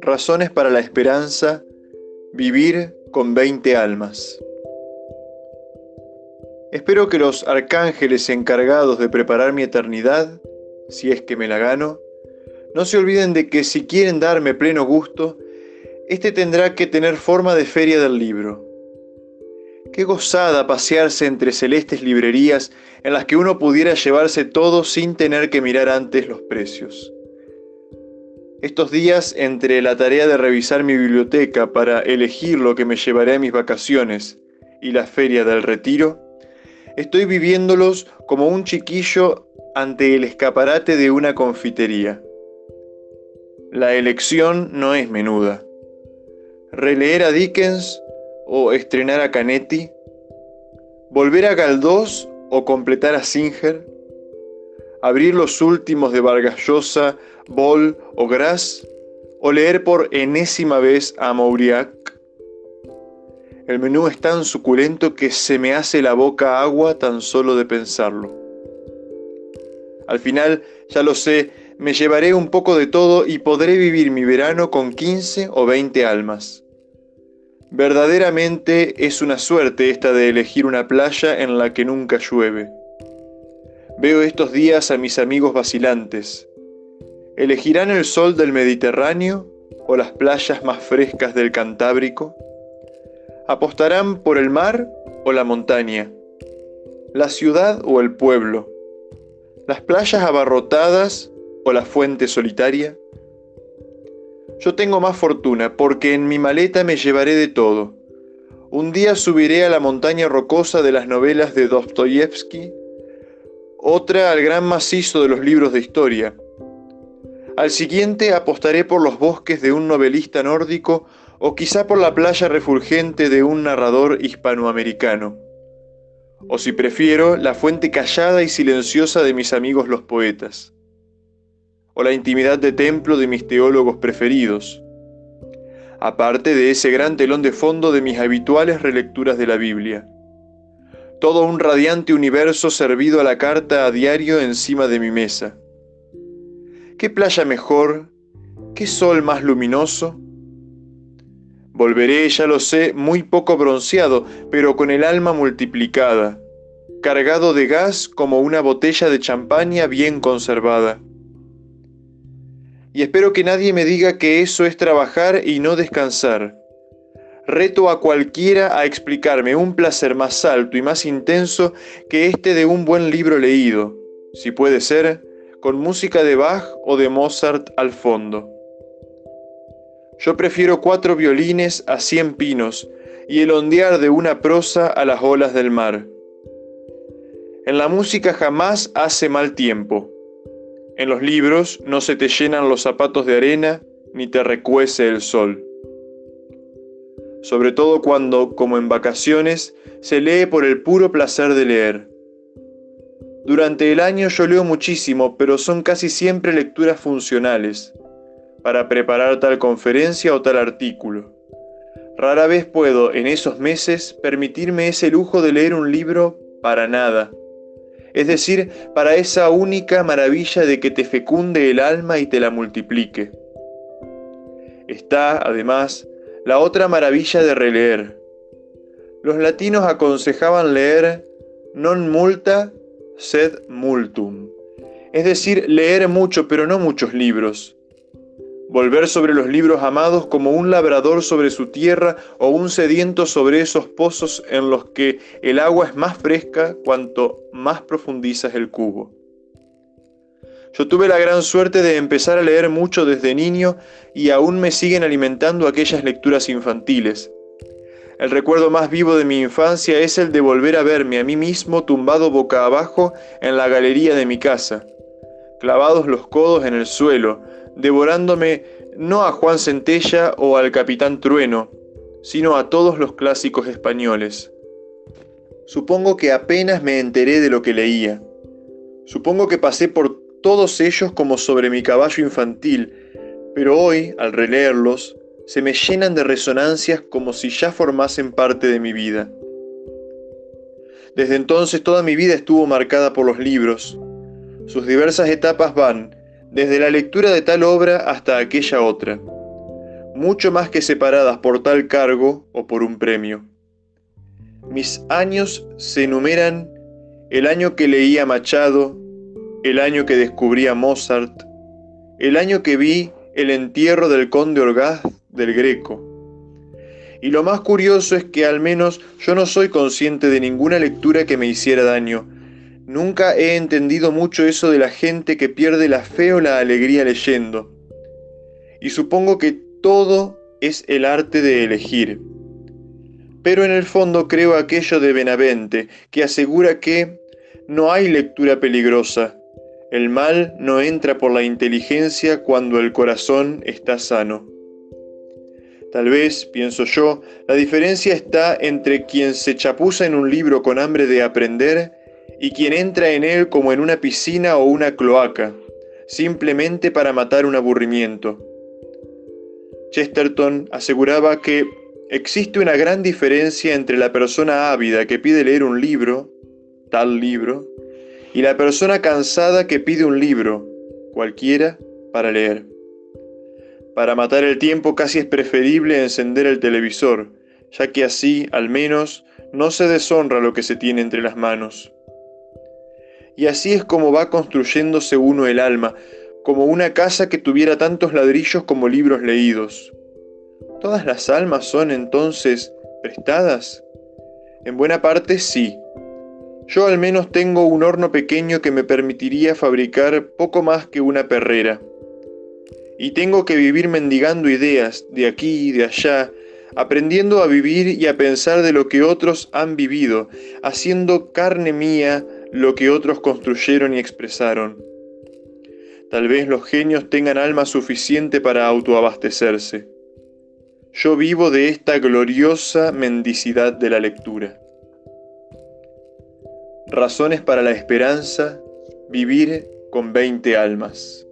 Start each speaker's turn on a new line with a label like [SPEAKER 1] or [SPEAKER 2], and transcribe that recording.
[SPEAKER 1] Razones para la esperanza, vivir con 20 almas. Espero que los arcángeles encargados de preparar mi eternidad, si es que me la gano, no se olviden de que si quieren darme pleno gusto, este tendrá que tener forma de feria del libro. Qué gozada pasearse entre celestes librerías en las que uno pudiera llevarse todo sin tener que mirar antes los precios. Estos días, entre la tarea de revisar mi biblioteca para elegir lo que me llevaré a mis vacaciones y la feria del retiro, estoy viviéndolos como un chiquillo ante el escaparate de una confitería. La elección no es menuda. Releer a Dickens o estrenar a Canetti, volver a Galdós o completar a Singer, abrir los últimos de Vargas Llosa, Boll o Gras, o leer por enésima vez a Mauriac. El menú es tan suculento que se me hace la boca agua tan solo de pensarlo. Al final, ya lo sé, me llevaré un poco de todo y podré vivir mi verano con 15 o 20 almas. Verdaderamente es una suerte esta de elegir una playa en la que nunca llueve. Veo estos días a mis amigos vacilantes. ¿Elegirán el sol del Mediterráneo o las playas más frescas del Cantábrico? ¿Apostarán por el mar o la montaña? ¿La ciudad o el pueblo? ¿Las playas abarrotadas o la fuente solitaria? Yo tengo más fortuna porque en mi maleta me llevaré de todo. Un día subiré a la montaña rocosa de las novelas de Dostoyevsky, otra al gran macizo de los libros de historia. Al siguiente apostaré por los bosques de un novelista nórdico o quizá por la playa refulgente de un narrador hispanoamericano. O si prefiero, la fuente callada y silenciosa de mis amigos los poetas o la intimidad de templo de mis teólogos preferidos, aparte de ese gran telón de fondo de mis habituales relecturas de la Biblia. Todo un radiante universo servido a la carta a diario encima de mi mesa. ¿Qué playa mejor? ¿Qué sol más luminoso? Volveré, ya lo sé, muy poco bronceado, pero con el alma multiplicada, cargado de gas como una botella de champaña bien conservada y espero que nadie me diga que eso es trabajar y no descansar. Reto a cualquiera a explicarme un placer más alto y más intenso que este de un buen libro leído, si puede ser, con música de Bach o de Mozart al fondo. Yo prefiero cuatro violines a cien pinos y el ondear de una prosa a las olas del mar. En la música jamás hace mal tiempo. En los libros no se te llenan los zapatos de arena ni te recuece el sol. Sobre todo cuando, como en vacaciones, se lee por el puro placer de leer. Durante el año yo leo muchísimo, pero son casi siempre lecturas funcionales, para preparar tal conferencia o tal artículo. Rara vez puedo, en esos meses, permitirme ese lujo de leer un libro para nada es decir, para esa única maravilla de que te fecunde el alma y te la multiplique. Está, además, la otra maravilla de releer. Los latinos aconsejaban leer non multa sed multum, es decir, leer mucho pero no muchos libros, volver sobre los libros amados como un labrador sobre su tierra o un sediento sobre esos pozos en los que el agua es más fresca cuanto más profundizas el cubo. Yo tuve la gran suerte de empezar a leer mucho desde niño y aún me siguen alimentando aquellas lecturas infantiles. El recuerdo más vivo de mi infancia es el de volver a verme a mí mismo tumbado boca abajo en la galería de mi casa, clavados los codos en el suelo, devorándome no a Juan Centella o al Capitán Trueno, sino a todos los clásicos españoles. Supongo que apenas me enteré de lo que leía. Supongo que pasé por todos ellos como sobre mi caballo infantil, pero hoy, al releerlos, se me llenan de resonancias como si ya formasen parte de mi vida. Desde entonces toda mi vida estuvo marcada por los libros. Sus diversas etapas van desde la lectura de tal obra hasta aquella otra, mucho más que separadas por tal cargo o por un premio. Mis años se enumeran el año que leía Machado, el año que descubrí a Mozart, el año que vi el entierro del conde Orgaz del Greco. Y lo más curioso es que al menos yo no soy consciente de ninguna lectura que me hiciera daño. Nunca he entendido mucho eso de la gente que pierde la fe o la alegría leyendo. Y supongo que todo es el arte de elegir. Pero en el fondo creo aquello de Benavente, que asegura que no hay lectura peligrosa. El mal no entra por la inteligencia cuando el corazón está sano. Tal vez, pienso yo, la diferencia está entre quien se chapuza en un libro con hambre de aprender y quien entra en él como en una piscina o una cloaca, simplemente para matar un aburrimiento. Chesterton aseguraba que existe una gran diferencia entre la persona ávida que pide leer un libro tal libro, y la persona cansada que pide un libro, cualquiera, para leer. Para matar el tiempo casi es preferible encender el televisor, ya que así, al menos, no se deshonra lo que se tiene entre las manos. Y así es como va construyéndose uno el alma, como una casa que tuviera tantos ladrillos como libros leídos. ¿Todas las almas son entonces prestadas? En buena parte sí, yo al menos tengo un horno pequeño que me permitiría fabricar poco más que una perrera. Y tengo que vivir mendigando ideas de aquí y de allá, aprendiendo a vivir y a pensar de lo que otros han vivido, haciendo carne mía lo que otros construyeron y expresaron. Tal vez los genios tengan alma suficiente para autoabastecerse. Yo vivo de esta gloriosa mendicidad de la lectura. Razones para la esperanza, vivir con 20 almas.